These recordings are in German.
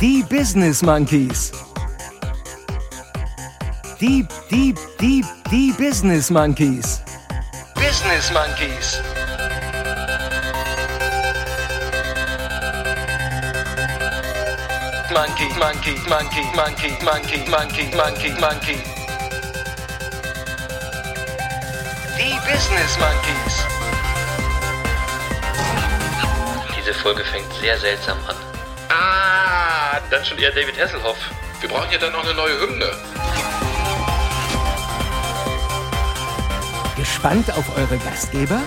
Die Business Monkeys. Die, die, die, die Business Monkeys. Business Monkeys. Monkey, monkey, monkey, monkey, monkey, monkey, monkey, monkey. Business Monkeys. Diese Folge fängt sehr seltsam an. Ah, dann schon eher David Hasselhoff. Wir brauchen ja dann noch eine neue Hymne. Gespannt auf eure Gastgeber?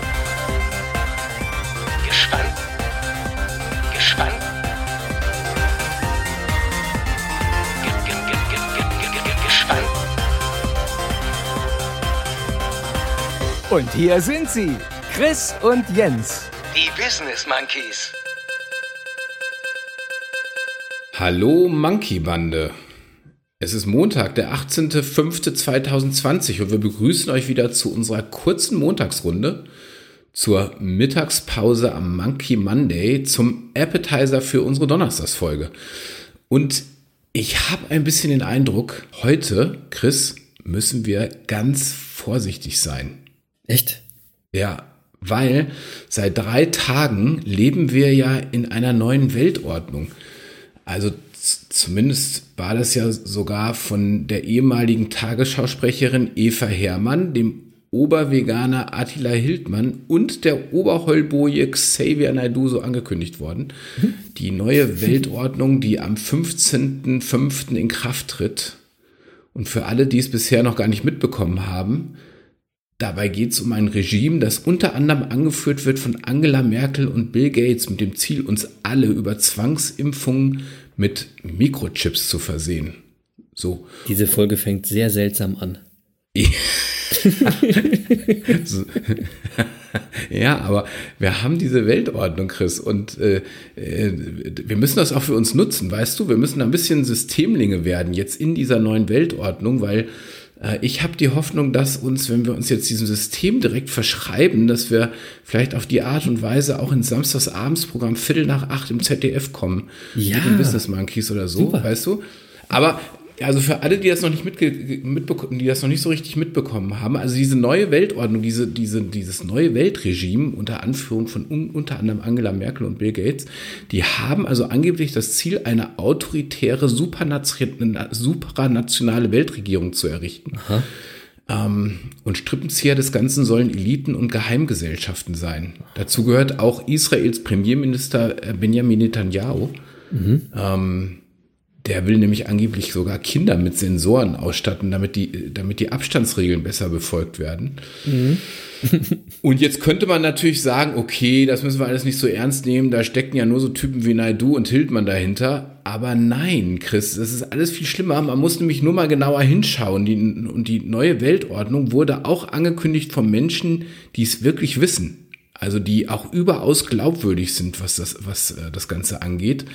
Und hier sind sie, Chris und Jens, die Business Monkeys. Hallo Monkey Bande. Es ist Montag, der 18.05.2020 und wir begrüßen euch wieder zu unserer kurzen Montagsrunde zur Mittagspause am Monkey Monday zum Appetizer für unsere Donnerstagsfolge. Und ich habe ein bisschen den Eindruck, heute, Chris, müssen wir ganz vorsichtig sein. Echt? Ja, weil seit drei Tagen leben wir ja in einer neuen Weltordnung. Also zumindest war das ja sogar von der ehemaligen Tagesschausprecherin Eva Herrmann, dem Oberveganer Attila Hildmann und der Oberheulboje Xavier Naidoo so angekündigt worden. Die neue Weltordnung, die am 15.05. in Kraft tritt. Und für alle, die es bisher noch gar nicht mitbekommen haben, Dabei geht es um ein Regime, das unter anderem angeführt wird von Angela Merkel und Bill Gates mit dem Ziel, uns alle über Zwangsimpfungen mit Mikrochips zu versehen. So. Diese Folge fängt sehr seltsam an. ja, aber wir haben diese Weltordnung, Chris, und äh, äh, wir müssen das auch für uns nutzen, weißt du? Wir müssen ein bisschen Systemlinge werden jetzt in dieser neuen Weltordnung, weil ich habe die Hoffnung, dass uns, wenn wir uns jetzt diesem System direkt verschreiben, dass wir vielleicht auf die Art und Weise auch ins Samstagsabendsprogramm Viertel nach acht im ZDF kommen. Ja. Mit den Business Monkeys oder so, Super. weißt du? Aber also für alle, die das noch nicht mitbekommen, die das noch nicht so richtig mitbekommen haben, also diese neue Weltordnung, diese, diese, dieses neue Weltregime unter Anführung von un unter anderem Angela Merkel und Bill Gates, die haben also angeblich das Ziel, eine autoritäre, supranationale Weltregierung zu errichten. Ähm, und Strippenzieher des Ganzen sollen Eliten und Geheimgesellschaften sein. Dazu gehört auch Israels Premierminister äh, Benjamin Netanyahu. Ähm, der will nämlich angeblich sogar Kinder mit Sensoren ausstatten, damit die, damit die Abstandsregeln besser befolgt werden. Und jetzt könnte man natürlich sagen, okay, das müssen wir alles nicht so ernst nehmen, da stecken ja nur so Typen wie Naidu und Hildmann dahinter. Aber nein, Chris, das ist alles viel schlimmer. Man muss nämlich nur mal genauer hinschauen. Die, und die neue Weltordnung wurde auch angekündigt von Menschen, die es wirklich wissen. Also die auch überaus glaubwürdig sind, was das, was äh, das Ganze angeht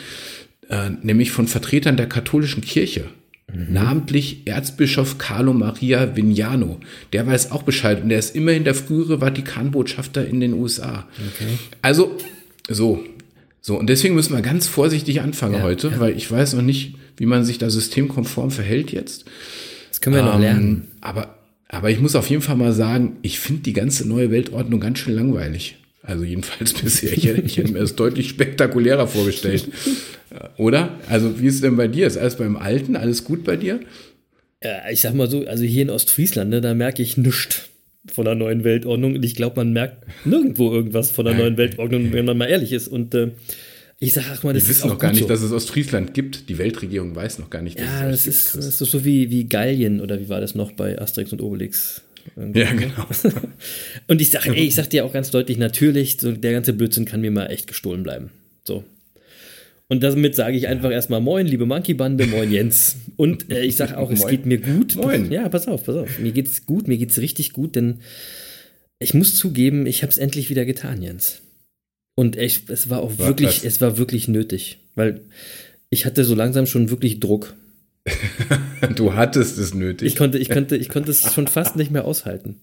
äh, nämlich von Vertretern der katholischen Kirche. Namentlich Erzbischof Carlo Maria Vignano. Der weiß auch Bescheid und der ist immerhin der frühere Vatikanbotschafter in den USA. Also, so. So, und deswegen müssen wir ganz vorsichtig anfangen Ja, heute, ja. weil ich weiß noch nicht, wie man sich da systemkonform verhält jetzt. Das können wir noch Ähm, lernen. Aber, aber ich muss auf jeden Fall mal sagen, ich finde die ganze neue Weltordnung ganz schön langweilig. Also jedenfalls bisher. Ich hätte, ich hätte mir das deutlich spektakulärer vorgestellt. Oder? Also wie ist es denn bei dir? Ist alles beim Alten? Alles gut bei dir? Ja, ich sag mal so, also hier in Ostfriesland, ne, da merke ich nichts von der neuen Weltordnung. Und ich glaube, man merkt nirgendwo irgendwas von der neuen Weltordnung, wenn man mal ehrlich ist. Und äh, ich sag ach mal, das Wir wissen noch gar nicht, so. dass es Ostfriesland gibt. Die Weltregierung weiß noch gar nicht, dass Ja, es das gibt, ist, Chris. das ist so wie, wie Gallien oder wie war das noch bei Asterix und Obelix? Irgendwie, Ja, genau. Und ich sag, ey, ich sag dir auch ganz deutlich, natürlich, so der ganze Blödsinn kann mir mal echt gestohlen bleiben. So. Und damit sage ich einfach erstmal Moin, liebe Monkey-Bande, Moin Jens. Und äh, ich sage auch, es Moin. geht mir gut. Moin. Ja, pass auf, pass auf. Mir geht's gut, mir geht's richtig gut, denn ich muss zugeben, ich habe es endlich wieder getan, Jens. Und echt, es war auch Was? wirklich, es war wirklich nötig, weil ich hatte so langsam schon wirklich Druck. Du hattest es nötig. Ich konnte, ich konnte, ich konnte es schon fast nicht mehr aushalten.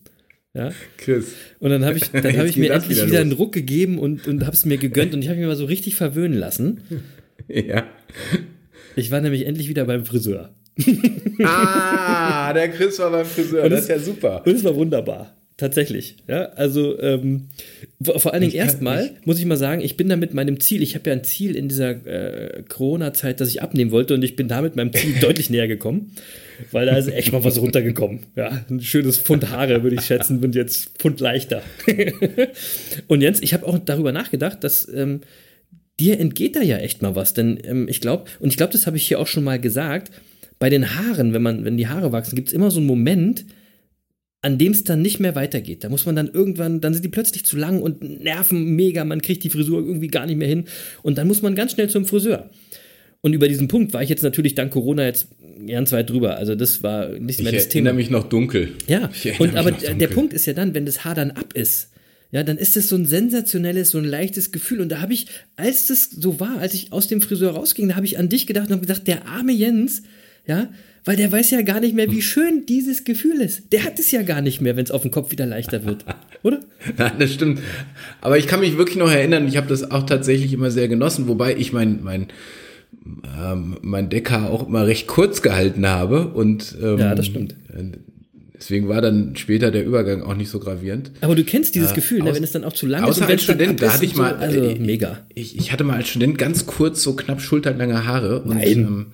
Ja? Chris. Und dann habe ich, dann hab ich mir endlich wieder, wieder einen Ruck gegeben und, und habe es mir gegönnt und ich habe mich mal so richtig verwöhnen lassen. Ja. Ich war nämlich endlich wieder beim Friseur. ah, der Chris war beim Friseur. Und das ist ja super. Und es war wunderbar. Tatsächlich, ja. Also ähm, vor allen Dingen erstmal muss ich mal sagen, ich bin da mit meinem Ziel. Ich habe ja ein Ziel in dieser äh, Corona-Zeit, dass ich abnehmen wollte und ich bin damit meinem Ziel deutlich näher gekommen, weil da ist echt mal was runtergekommen. Ja, ein schönes Pfund Haare würde ich schätzen, und jetzt Pfund leichter. und Jens, ich habe auch darüber nachgedacht, dass ähm, dir entgeht da ja echt mal was, denn ähm, ich glaube und ich glaube, das habe ich hier auch schon mal gesagt. Bei den Haaren, wenn man, wenn die Haare wachsen, gibt es immer so einen Moment, an dem es dann nicht mehr weitergeht. Da muss man dann irgendwann, dann sind die plötzlich zu lang und nerven mega, man kriegt die Frisur irgendwie gar nicht mehr hin und dann muss man ganz schnell zum Friseur. Und über diesen Punkt war ich jetzt natürlich dank Corona jetzt ganz weit drüber. Also das war nicht mehr ich das Thema. Ich erinnere mich noch dunkel. Ja, und aber der Punkt ist ja dann, wenn das Haar dann ab ist, ja, dann ist es so ein sensationelles, so ein leichtes Gefühl. Und da habe ich, als das so war, als ich aus dem Friseur rausging, da habe ich an dich gedacht und habe gedacht, der arme Jens, ja, weil der weiß ja gar nicht mehr, wie schön dieses Gefühl ist. Der hat es ja gar nicht mehr, wenn es auf dem Kopf wieder leichter wird, oder? Nein, das stimmt. Aber ich kann mich wirklich noch erinnern, ich habe das auch tatsächlich immer sehr genossen, wobei ich mein, mein, ähm, mein Decker auch immer recht kurz gehalten habe. Und, ähm, ja, das stimmt. Deswegen war dann später der Übergang auch nicht so gravierend. Aber du kennst dieses äh, Gefühl, ne, wenn es dann auch zu lang ist. Außer als Student, da hatte ich mal, so, also äh, mega. Ich, ich, hatte mal als Student ganz kurz so knapp schulterlange Haare. Und, Nein. Ähm,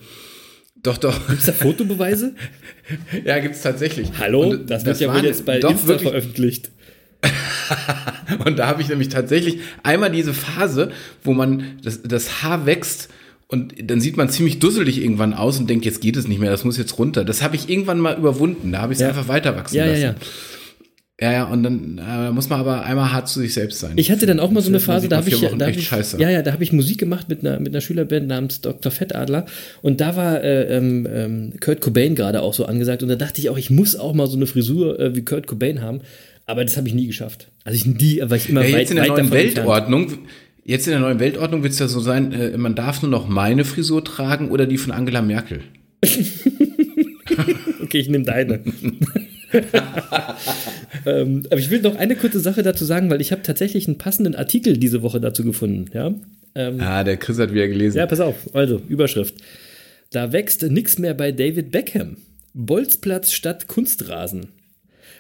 doch, doch. Gibt es da Fotobeweise? ja, gibt es tatsächlich. Hallo? Und das wird das ja wohl jetzt bei Insta wirklich, veröffentlicht. und da habe ich nämlich tatsächlich einmal diese Phase, wo man das, das Haar wächst und dann sieht man ziemlich dusselig irgendwann aus und denkt, jetzt geht es nicht mehr, das muss jetzt runter. Das habe ich irgendwann mal überwunden. Da habe ich es ja. einfach weiter wachsen ja, lassen. Ja, ja. Ja, ja, und dann äh, muss man aber einmal hart zu sich selbst sein. Ich hatte dann auch mal so eine Phase, da habe ich, da hab ich ja, ja, da habe ich Musik gemacht mit einer, mit einer Schülerband namens Dr. Fettadler und da war äh, ähm, ähm, Kurt Cobain gerade auch so angesagt und da dachte ich auch, ich muss auch mal so eine Frisur äh, wie Kurt Cobain haben, aber das habe ich nie geschafft. Also ich nie, weil ich immer ja, jetzt in der neuen Weltordnung, jetzt in der neuen Weltordnung wird es ja so sein, äh, man darf nur noch meine Frisur tragen oder die von Angela Merkel. okay, ich nehme deine. ähm, aber ich will noch eine kurze Sache dazu sagen, weil ich habe tatsächlich einen passenden Artikel diese Woche dazu gefunden. Ja? Ähm, ah, der Chris hat wieder gelesen. Ja, pass auf. Also, Überschrift. Da wächst nichts mehr bei David Beckham. Bolzplatz statt Kunstrasen.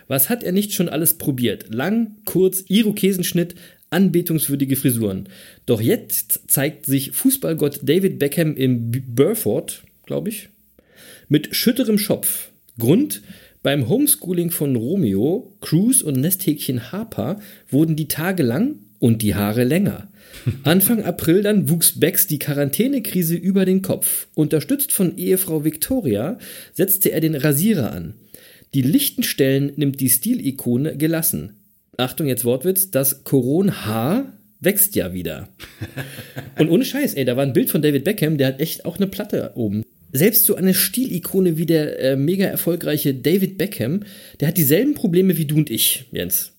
Was hat er nicht schon alles probiert? Lang, kurz, Irokesenschnitt, anbetungswürdige Frisuren. Doch jetzt zeigt sich Fußballgott David Beckham im Burford, glaube ich, mit schütterem Schopf. Grund, beim Homeschooling von Romeo, Cruz und Nesthäkchen Harper wurden die Tage lang und die Haare länger. Anfang April dann wuchs Bex die Quarantänekrise über den Kopf. Unterstützt von Ehefrau Victoria setzte er den Rasierer an. Die lichten Stellen nimmt die Stilikone gelassen. Achtung, jetzt Wortwitz, das Koronhaar wächst ja wieder. Und ohne Scheiß, ey, da war ein Bild von David Beckham, der hat echt auch eine Platte oben selbst so eine Stilikone wie der äh, mega erfolgreiche David Beckham, der hat dieselben Probleme wie du und ich, Jens.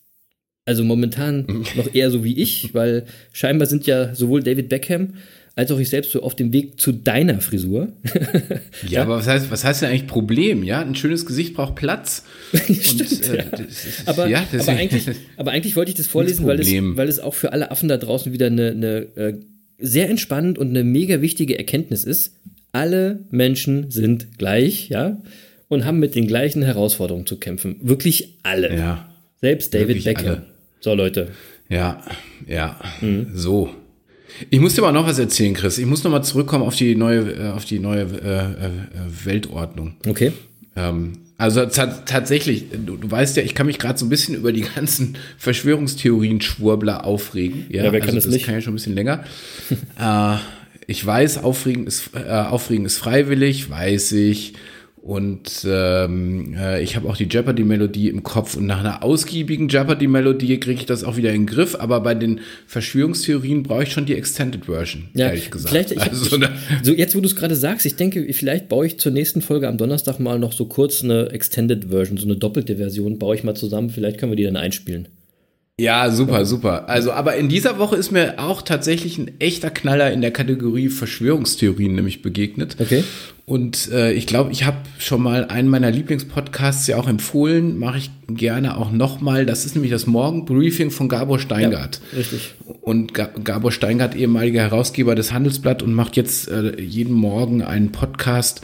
Also momentan noch eher so wie ich, weil scheinbar sind ja sowohl David Beckham als auch ich selbst so auf dem Weg zu deiner Frisur. ja, ja, aber was heißt, was heißt denn eigentlich Problem? Ja, ein schönes Gesicht braucht Platz. Stimmt, und, äh, ja. Ist, aber, ja, aber, eigentlich, aber eigentlich wollte ich das vorlesen, weil es, weil es auch für alle Affen da draußen wieder eine, eine äh, sehr entspannend und eine mega wichtige Erkenntnis ist alle Menschen sind gleich, ja, und haben mit den gleichen Herausforderungen zu kämpfen. Wirklich alle. Ja. Selbst David Beckham. Alle. So, Leute. Ja, ja, mhm. so. Ich muss dir mal noch was erzählen, Chris. Ich muss noch mal zurückkommen auf die neue, äh, auf die neue äh, äh, Weltordnung. Okay. Ähm, also tatsächlich, du, du, weißt ja, ich kann mich gerade so ein bisschen über die ganzen Verschwörungstheorien-Schwurbler aufregen. Ja, ja wer kann also das, das nicht? kann ja schon ein bisschen länger. äh, ich weiß, Aufregen ist, äh, Aufregen ist freiwillig, weiß ich. Und ähm, äh, ich habe auch die Jeopardy-Melodie im Kopf und nach einer ausgiebigen Jeopardy-Melodie kriege ich das auch wieder in den Griff. Aber bei den Verschwörungstheorien brauche ich schon die Extended Version, ja, ehrlich gesagt. Vielleicht, ich, also, ich, so jetzt, wo du es gerade sagst, ich denke, vielleicht baue ich zur nächsten Folge am Donnerstag mal noch so kurz eine Extended Version, so eine doppelte Version, baue ich mal zusammen. Vielleicht können wir die dann einspielen. Ja, super, super. Also, aber in dieser Woche ist mir auch tatsächlich ein echter Knaller in der Kategorie Verschwörungstheorien nämlich begegnet. Okay. Und äh, ich glaube, ich habe schon mal einen meiner Lieblingspodcasts ja auch empfohlen, mache ich gerne auch nochmal. Das ist nämlich das Morgenbriefing von Gabor Steingart. Ja, richtig. Und Gabor Steingart, ehemaliger Herausgeber des Handelsblatt und macht jetzt äh, jeden Morgen einen Podcast,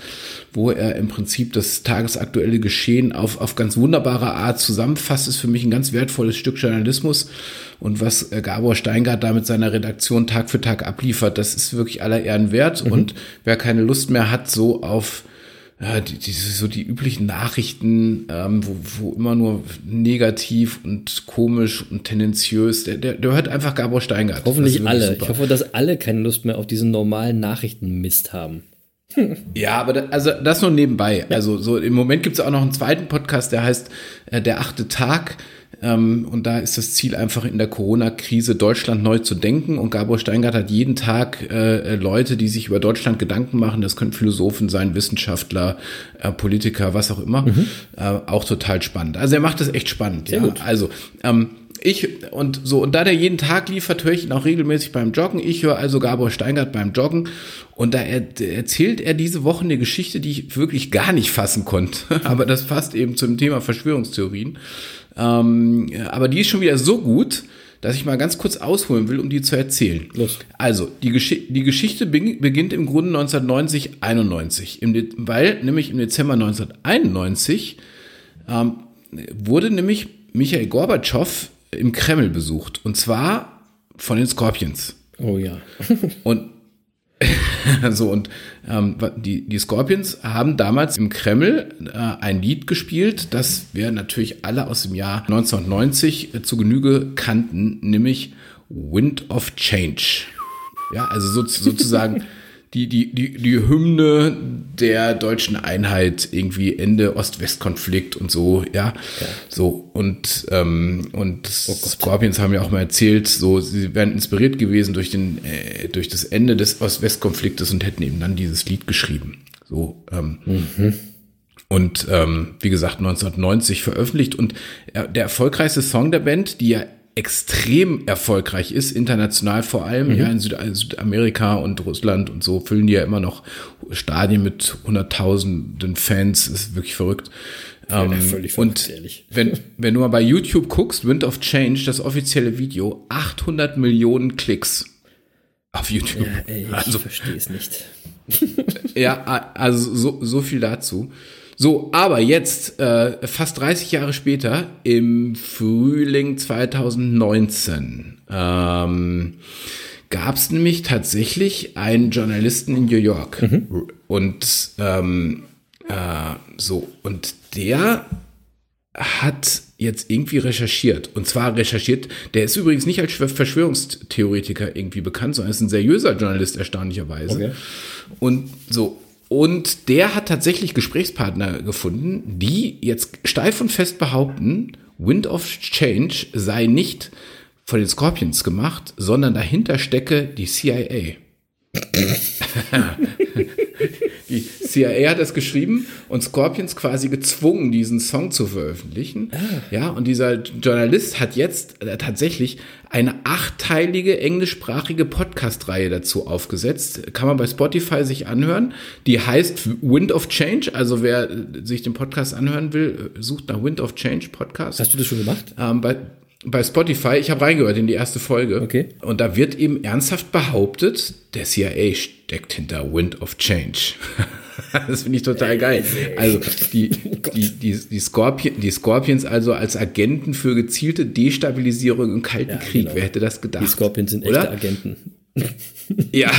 wo er im Prinzip das tagesaktuelle Geschehen auf, auf ganz wunderbare Art zusammenfasst. Ist für mich ein ganz wertvolles Stück Journalismus. Und was äh, Gabor Steingart da mit seiner Redaktion Tag für Tag abliefert, das ist wirklich aller Ehren wert. Mhm. Und wer keine Lust mehr hat, so auf ja, die, die, so die üblichen Nachrichten, ähm, wo, wo immer nur negativ und komisch und tendenziös, der, der, der hört einfach Gabor Steingart. Hoffentlich alle. Super. Ich hoffe, dass alle keine Lust mehr auf diesen normalen Nachrichtenmist haben. Ja, aber da, also das nur nebenbei. Ja. Also so im Moment gibt es auch noch einen zweiten Podcast, der heißt äh, Der achte Tag. Ähm, und da ist das Ziel einfach in der Corona-Krise Deutschland neu zu denken. Und Gabor Steingart hat jeden Tag äh, Leute, die sich über Deutschland Gedanken machen. Das können Philosophen sein, Wissenschaftler, äh, Politiker, was auch immer. Mhm. Äh, auch total spannend. Also er macht das echt spannend. Sehr ja. Gut. Also ähm, ich und so, und da der jeden Tag liefert, höre ich ihn auch regelmäßig beim Joggen. Ich höre also Gabor Steingart beim Joggen. Und da er, erzählt er diese Woche eine Geschichte, die ich wirklich gar nicht fassen konnte. Aber das passt eben zum Thema Verschwörungstheorien. Ähm, aber die ist schon wieder so gut, dass ich mal ganz kurz ausholen will, um die zu erzählen. Los. Also, die, Gesch die Geschichte beginnt im Grunde 1990, 91. Im weil nämlich im Dezember 1991 ähm, wurde nämlich Michael Gorbatschow im Kreml besucht. Und zwar von den Scorpions. Oh ja. und so, und ähm, die, die Scorpions haben damals im Kreml äh, ein Lied gespielt, das wir natürlich alle aus dem Jahr 1990 äh, zu Genüge kannten, nämlich Wind of Change. Ja, also so, sozusagen die, die, die, die Hymne der deutschen Einheit, irgendwie Ende Ost-West-Konflikt und so, ja. ja. So, und, ähm, und oh Scorpions haben ja auch mal erzählt, so, sie wären inspiriert gewesen durch den, äh, durch das Ende des Ost-West-Konfliktes und hätten eben dann dieses Lied geschrieben. So, ähm, mhm. Und ähm, wie gesagt, 1990 veröffentlicht. Und äh, der erfolgreichste Song der Band, die ja extrem erfolgreich ist, international vor allem, mhm. ja, in Süd Südamerika und Russland und so füllen die ja immer noch Stadien mit hunderttausenden Fans, ist wirklich verrückt. Ja, ähm, völlig und ehrlich. wenn, wenn du mal bei YouTube guckst, Wind of Change, das offizielle Video, 800 Millionen Klicks auf YouTube. Ja, ey, ich also, verstehe es nicht. ja, also so, so viel dazu. So, aber jetzt, äh, fast 30 Jahre später, im Frühling 2019, ähm, gab es nämlich tatsächlich einen Journalisten in New York. Mhm. Und ähm, äh, so, und der hat jetzt irgendwie recherchiert. Und zwar recherchiert, der ist übrigens nicht als Verschwörungstheoretiker irgendwie bekannt, sondern ist ein seriöser Journalist, erstaunlicherweise. Okay. Und so, und der hat tatsächlich Gesprächspartner gefunden, die jetzt steif und fest behaupten, Wind of Change sei nicht von den Scorpions gemacht, sondern dahinter stecke die CIA. Die CIA hat das geschrieben und Scorpions quasi gezwungen, diesen Song zu veröffentlichen. Ah. Ja, und dieser Journalist hat jetzt äh, tatsächlich eine achtteilige englischsprachige Podcast-Reihe dazu aufgesetzt. Kann man bei Spotify sich anhören. Die heißt Wind of Change. Also wer äh, sich den Podcast anhören will, äh, sucht nach Wind of Change Podcast. Hast du das schon gemacht? Ähm, bei, bei Spotify, ich habe reingehört in die erste Folge. Okay. Und da wird eben ernsthaft behauptet, der CIA steckt hinter Wind of Change. das finde ich total geil. Also die, oh die, die, die, Scorpion, die Scorpions also als Agenten für gezielte Destabilisierung im Kalten ja, Krieg. Genau. Wer hätte das gedacht? Die Scorpions sind oder? echte Agenten. ja,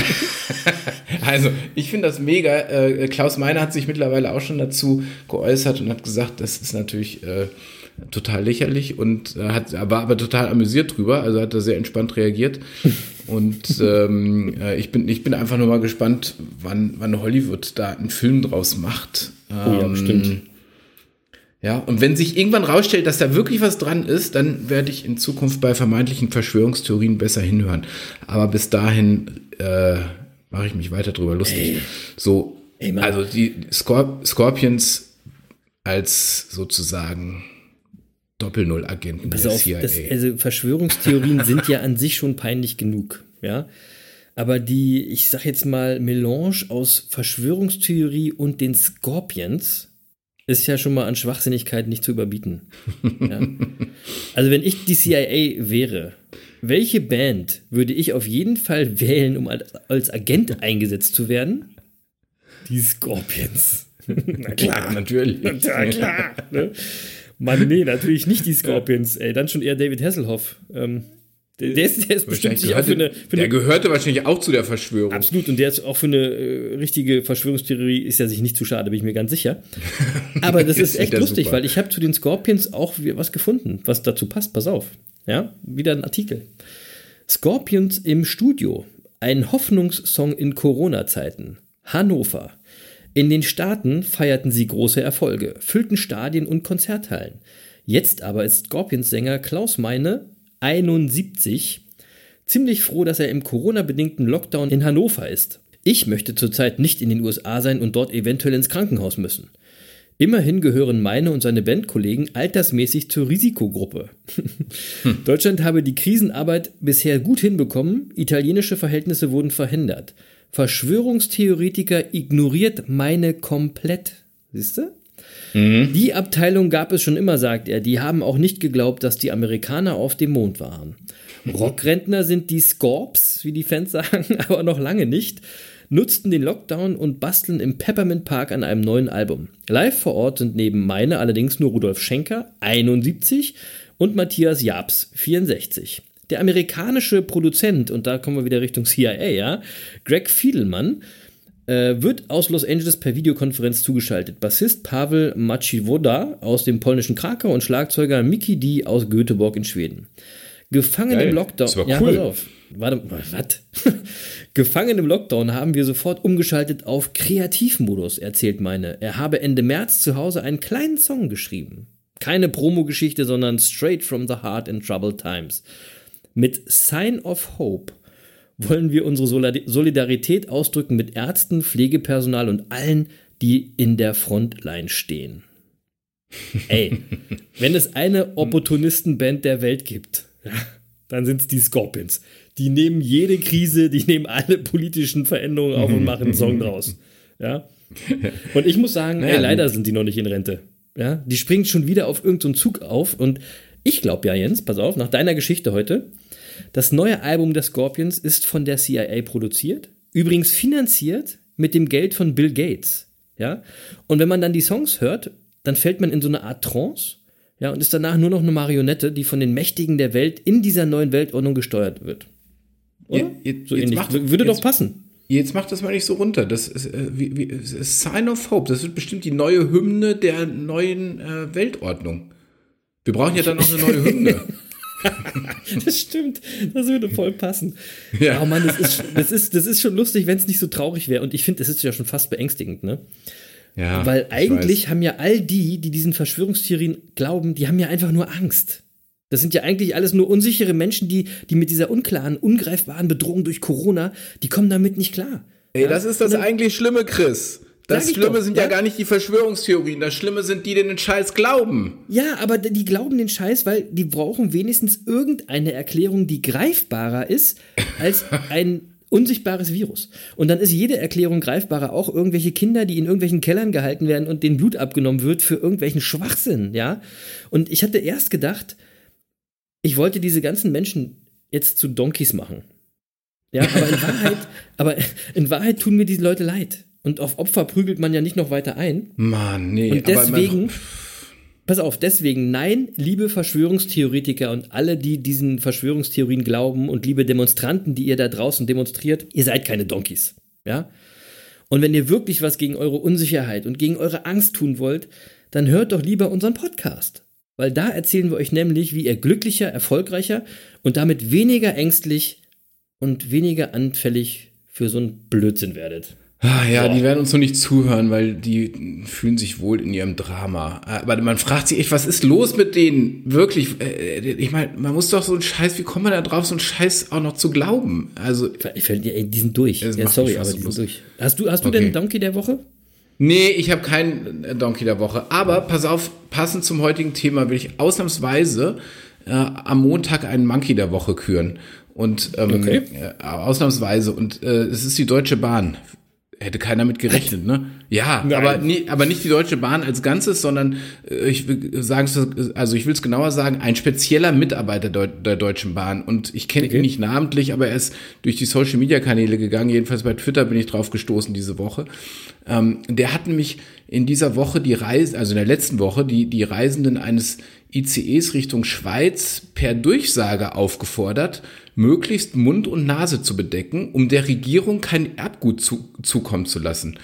also ich finde das mega. Äh, Klaus Meiner hat sich mittlerweile auch schon dazu geäußert und hat gesagt, das ist natürlich äh, total lächerlich und äh, hat, war aber total amüsiert drüber, also hat er sehr entspannt reagiert. Und ähm, äh, ich, bin, ich bin einfach nur mal gespannt, wann, wann Hollywood da einen Film draus macht. Ähm, oh ja, bestimmt. Ja, und wenn sich irgendwann rausstellt, dass da wirklich was dran ist, dann werde ich in Zukunft bei vermeintlichen Verschwörungstheorien besser hinhören. Aber bis dahin äh, mache ich mich weiter drüber lustig. Ey. So, Ey, also die Scorp Scorpions als sozusagen Doppel-Null-Agenten der auf. Das, also Verschwörungstheorien sind ja an sich schon peinlich genug, ja. aber die, ich sag jetzt mal, Melange aus Verschwörungstheorie und den Scorpions ist ja schon mal an Schwachsinnigkeit nicht zu überbieten. Ja. Also wenn ich die CIA wäre, welche Band würde ich auf jeden Fall wählen, um als Agent eingesetzt zu werden? Die Scorpions. Na klar, natürlich. Na klar. Ne? Mann, nee, natürlich nicht die Scorpions, ey. Dann schon eher David Hasselhoff. Ähm, der, der, ist, der ist bestimmt gehörte, für eine, für der gehörte wahrscheinlich auch zu der Verschwörung. Absolut, und der ist auch für eine äh, richtige Verschwörungstheorie, ist ja sich nicht zu schade, bin ich mir ganz sicher. Aber das ist echt lustig, super. weil ich habe zu den Scorpions auch was gefunden, was dazu passt. Pass auf. Ja, wieder ein Artikel. Scorpions im Studio. Ein Hoffnungssong in Corona-Zeiten. Hannover. In den Staaten feierten sie große Erfolge, füllten Stadien und Konzerthallen. Jetzt aber ist Scorpions-Sänger Klaus Meine 71 ziemlich froh, dass er im Corona-bedingten Lockdown in Hannover ist. Ich möchte zurzeit nicht in den USA sein und dort eventuell ins Krankenhaus müssen. Immerhin gehören meine und seine Bandkollegen altersmäßig zur Risikogruppe. hm. Deutschland habe die Krisenarbeit bisher gut hinbekommen, italienische Verhältnisse wurden verhindert. Verschwörungstheoretiker ignoriert meine komplett. Siehst du? Mhm. Die Abteilung gab es schon immer, sagt er. Die haben auch nicht geglaubt, dass die Amerikaner auf dem Mond waren. Rockrentner sind die Scorps, wie die Fans sagen, aber noch lange nicht. Nutzten den Lockdown und basteln im Peppermint Park an einem neuen Album. Live vor Ort sind neben meine allerdings nur Rudolf Schenker, 71, und Matthias Jabs, 64. Der amerikanische Produzent, und da kommen wir wieder Richtung CIA, ja, Greg Fiedelmann, äh, wird aus Los Angeles per Videokonferenz zugeschaltet. Bassist Pavel Maciwoda aus dem polnischen Krakau und Schlagzeuger Miki D aus Göteborg in Schweden. Gefangen Geil. im Lockdown. Das war ja, cool. pass auf. Warte, was? Gefangen im Lockdown haben wir sofort umgeschaltet auf Kreativmodus, erzählt meine. Er habe Ende März zu Hause einen kleinen Song geschrieben. Keine Promo-Geschichte, sondern straight from the heart in troubled times. Mit Sign of Hope wollen wir unsere Solidarität ausdrücken mit Ärzten, Pflegepersonal und allen, die in der Frontline stehen. Ey, wenn es eine Opportunistenband der Welt gibt, ja, dann sind es die Scorpions. Die nehmen jede Krise, die nehmen alle politischen Veränderungen auf und machen einen Song draus. Ja. Und ich muss sagen, naja, ey, leider sind die noch nicht in Rente. Ja, die springen schon wieder auf irgendeinen so Zug auf und ich glaube ja, Jens, pass auf, nach deiner Geschichte heute, das neue Album der Scorpions ist von der CIA produziert, übrigens finanziert mit dem Geld von Bill Gates. Ja? Und wenn man dann die Songs hört, dann fällt man in so eine Art Trance ja, und ist danach nur noch eine Marionette, die von den Mächtigen der Welt in dieser neuen Weltordnung gesteuert wird. Oder? Jetzt, so ähnlich. Macht, Würde jetzt, doch passen. Jetzt macht das mal nicht so runter. Das ist, äh, wie, wie, Sign of Hope. Das wird bestimmt die neue Hymne der neuen äh, Weltordnung. Wir brauchen ja dann noch eine neue Hymne. das stimmt. Das würde voll passen. Ja. Oh Mann, das ist, das ist, das ist schon lustig, wenn es nicht so traurig wäre. Und ich finde, das ist ja schon fast beängstigend, ne? Ja. Weil eigentlich haben ja all die, die diesen Verschwörungstheorien glauben, die haben ja einfach nur Angst. Das sind ja eigentlich alles nur unsichere Menschen, die, die mit dieser unklaren, ungreifbaren Bedrohung durch Corona, die kommen damit nicht klar. Ey, ja? das ist das dann, eigentlich Schlimme, Chris. Das Schlimme doch, sind ja? ja? gar nicht die Verschwörungstheorien. Das Schlimme sind die, die den Scheiß glauben. Ja, aber die glauben den Scheiß, weil die brauchen wenigstens irgendeine Erklärung, die greifbarer ist als ein unsichtbares Virus. Und dann ist jede Erklärung greifbarer. Auch irgendwelche Kinder, die in irgendwelchen Kellern gehalten werden und denen Blut abgenommen wird für irgendwelchen Schwachsinn, ja. Und ich hatte erst gedacht, ich wollte diese ganzen Menschen jetzt zu Donkeys machen. Ja, aber in Wahrheit, aber in Wahrheit tun mir diese Leute leid. Und auf Opfer prügelt man ja nicht noch weiter ein. Mann, nee. Und deswegen, pass auf, deswegen nein, liebe Verschwörungstheoretiker und alle, die diesen Verschwörungstheorien glauben und liebe Demonstranten, die ihr da draußen demonstriert, ihr seid keine Donkeys. Ja? Und wenn ihr wirklich was gegen eure Unsicherheit und gegen eure Angst tun wollt, dann hört doch lieber unseren Podcast. Weil da erzählen wir euch nämlich, wie ihr glücklicher, erfolgreicher und damit weniger ängstlich und weniger anfällig für so einen Blödsinn werdet. Ah, ja, Boah. die werden uns noch nicht zuhören, weil die fühlen sich wohl in ihrem Drama. Aber man fragt sich echt, was ist los mit denen? Wirklich, äh, ich meine, man muss doch so einen Scheiß, wie kommt man da drauf, so einen Scheiß auch noch zu glauben? Also, ich ey, die sind durch. Ja, sorry, aber die sind durch. Hast du, hast du okay. denn Donkey der Woche? Nee, ich habe keinen Donkey der Woche. Aber pass auf, passend zum heutigen Thema will ich ausnahmsweise äh, am Montag einen Monkey der Woche küren. Und ähm, okay. äh, ausnahmsweise. Und äh, es ist die Deutsche Bahn hätte keiner mit gerechnet, ne? Ja, aber, nie, aber nicht die Deutsche Bahn als Ganzes, sondern äh, ich will sagen, also ich will es genauer sagen, ein spezieller Mitarbeiter der, der Deutschen Bahn. Und ich kenne okay. ihn nicht namentlich, aber er ist durch die Social Media Kanäle gegangen. Jedenfalls bei Twitter bin ich drauf gestoßen diese Woche. Ähm, der hat nämlich in dieser Woche die Reise, also in der letzten Woche, die, die Reisenden eines ICEs Richtung Schweiz per Durchsage aufgefordert, möglichst Mund und Nase zu bedecken, um der Regierung kein Erbgut zu, zukommen zu lassen.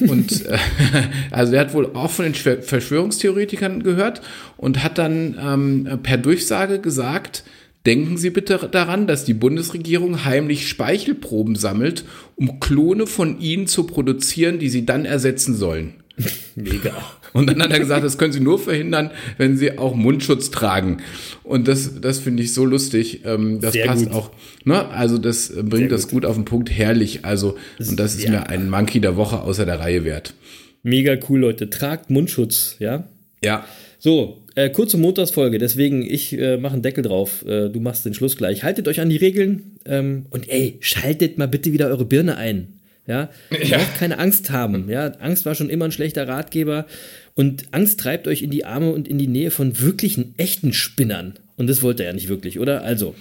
Und äh, also er hat wohl auch von den Verschwörungstheoretikern gehört und hat dann ähm, per Durchsage gesagt, Denken Sie bitte daran, dass die Bundesregierung heimlich Speichelproben sammelt, um Klone von Ihnen zu produzieren, die sie dann ersetzen sollen. Mega. Und dann hat er gesagt, das können Sie nur verhindern, wenn Sie auch Mundschutz tragen. Und das, das finde ich so lustig. Ähm, das Sehr passt gut. auch. Ne? Also das bringt Sehr das gut. gut auf den Punkt. Herrlich. Also, und das ist ja. mir ein Monkey der Woche außer der Reihe wert. Mega cool, Leute. Tragt Mundschutz, ja? Ja. So, äh, kurze Montagsfolge, deswegen ich äh, mache einen Deckel drauf. Äh, du machst den Schluss gleich. Haltet euch an die Regeln ähm, und ey, schaltet mal bitte wieder eure Birne ein. Ja, ja. keine Angst haben. Ja, Angst war schon immer ein schlechter Ratgeber und Angst treibt euch in die Arme und in die Nähe von wirklichen echten Spinnern. Und das wollt ihr ja nicht wirklich, oder? Also,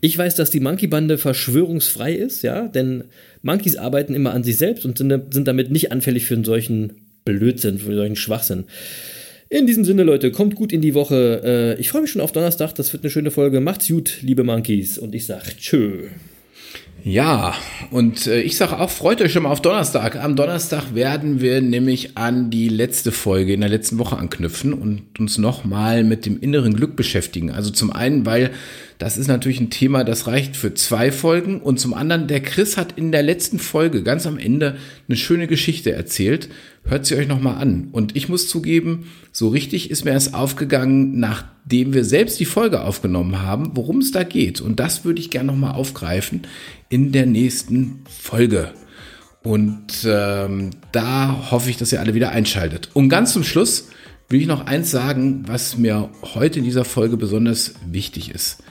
ich weiß, dass die Monkey-Bande verschwörungsfrei ist, ja, denn Monkeys arbeiten immer an sich selbst und sind, sind damit nicht anfällig für einen solchen Blödsinn, für einen solchen Schwachsinn. In diesem Sinne, Leute, kommt gut in die Woche. Äh, ich freue mich schon auf Donnerstag. Das wird eine schöne Folge. Macht's gut, liebe Monkeys. Und ich sag tschö. Ja, und äh, ich sage auch, freut euch schon mal auf Donnerstag. Am Donnerstag werden wir nämlich an die letzte Folge in der letzten Woche anknüpfen und uns nochmal mit dem inneren Glück beschäftigen. Also zum einen, weil das ist natürlich ein Thema, das reicht für zwei Folgen. Und zum anderen, der Chris hat in der letzten Folge ganz am Ende eine schöne Geschichte erzählt. Hört sie euch nochmal an. Und ich muss zugeben, so richtig ist mir erst aufgegangen, nachdem wir selbst die Folge aufgenommen haben, worum es da geht. Und das würde ich gerne nochmal aufgreifen in der nächsten Folge. Und ähm, da hoffe ich, dass ihr alle wieder einschaltet. Und ganz zum Schluss will ich noch eins sagen, was mir heute in dieser Folge besonders wichtig ist.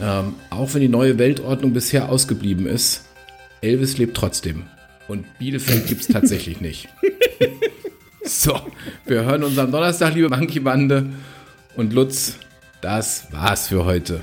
Ähm, auch wenn die neue Weltordnung bisher ausgeblieben ist, Elvis lebt trotzdem. Und Bielefeld gibt es tatsächlich nicht. So, wir hören uns am Donnerstag, liebe Monkey-Bande. Und Lutz, das war's für heute.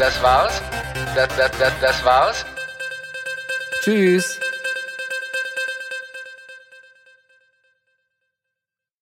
Das war's? Das, das, das, das war's? Tschüss.